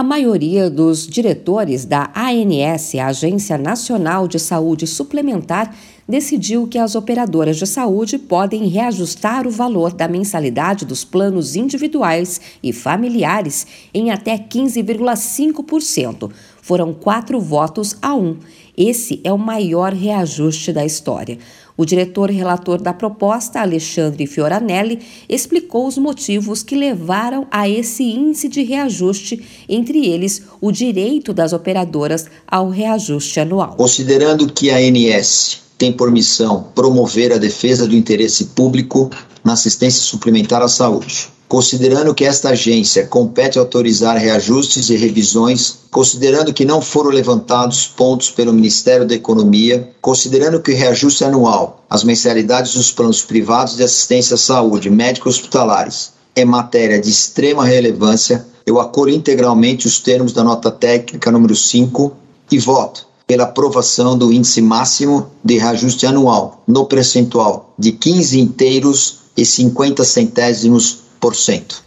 A maioria dos diretores da ANS, a Agência Nacional de Saúde Suplementar, decidiu que as operadoras de saúde podem reajustar o valor da mensalidade dos planos individuais e familiares em até 15,5%. Foram quatro votos a um. Esse é o maior reajuste da história. O diretor relator da proposta, Alexandre Fioranelli, explicou os motivos que levaram a esse índice de reajuste, entre eles o direito das operadoras ao reajuste anual. Considerando que a ANS tem por missão promover a defesa do interesse público na assistência suplementar à saúde considerando que esta agência compete autorizar reajustes e revisões, considerando que não foram levantados pontos pelo Ministério da Economia, considerando que o reajuste anual, as mensalidades dos planos privados de assistência à saúde médico-hospitalares é matéria de extrema relevância, eu acolho integralmente os termos da nota técnica número 5 e voto pela aprovação do índice máximo de reajuste anual no percentual de 15 inteiros e 50 centésimos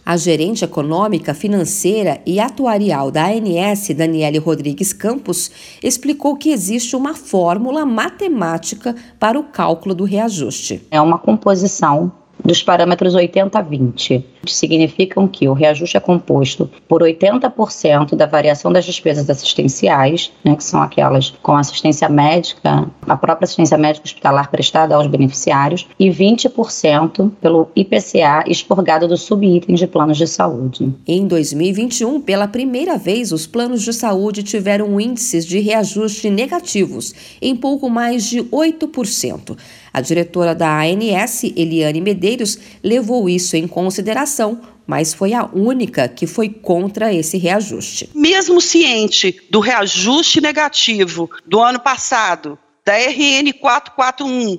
a gerente econômica, financeira e atuarial da ANS, Daniele Rodrigues Campos, explicou que existe uma fórmula matemática para o cálculo do reajuste. É uma composição dos parâmetros 80-20, que significam que o reajuste é composto por 80% da variação das despesas assistenciais, né, que são aquelas com assistência médica, a própria assistência médica hospitalar prestada aos beneficiários, e 20% pelo IPCA expurgado do subitem de planos de saúde. Em 2021, pela primeira vez, os planos de saúde tiveram índices de reajuste negativos, em pouco mais de 8%. A diretora da ANS, Eliane Medeiros, levou isso em consideração mas foi a única que foi contra esse reajuste. Mesmo ciente do reajuste negativo do ano passado, da RN 441,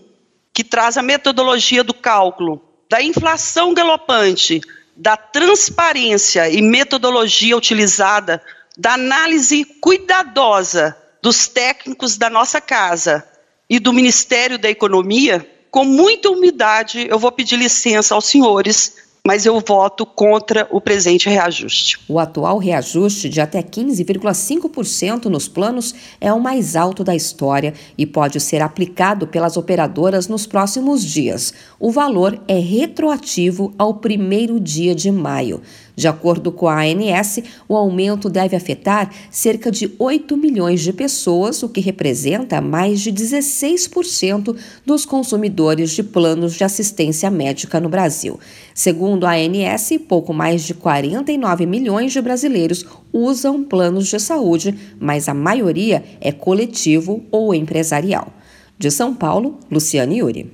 que traz a metodologia do cálculo, da inflação galopante, da transparência e metodologia utilizada, da análise cuidadosa dos técnicos da nossa casa e do Ministério da Economia, com muita humildade, eu vou pedir licença aos senhores mas eu voto contra o presente reajuste. O atual reajuste de até 15,5% nos planos é o mais alto da história e pode ser aplicado pelas operadoras nos próximos dias. O valor é retroativo ao primeiro dia de maio. De acordo com a ANS, o aumento deve afetar cerca de 8 milhões de pessoas, o que representa mais de 16% dos consumidores de planos de assistência médica no Brasil. Segundo a ANS, pouco mais de 49 milhões de brasileiros usam planos de saúde, mas a maioria é coletivo ou empresarial. De São Paulo, Luciane Yuri.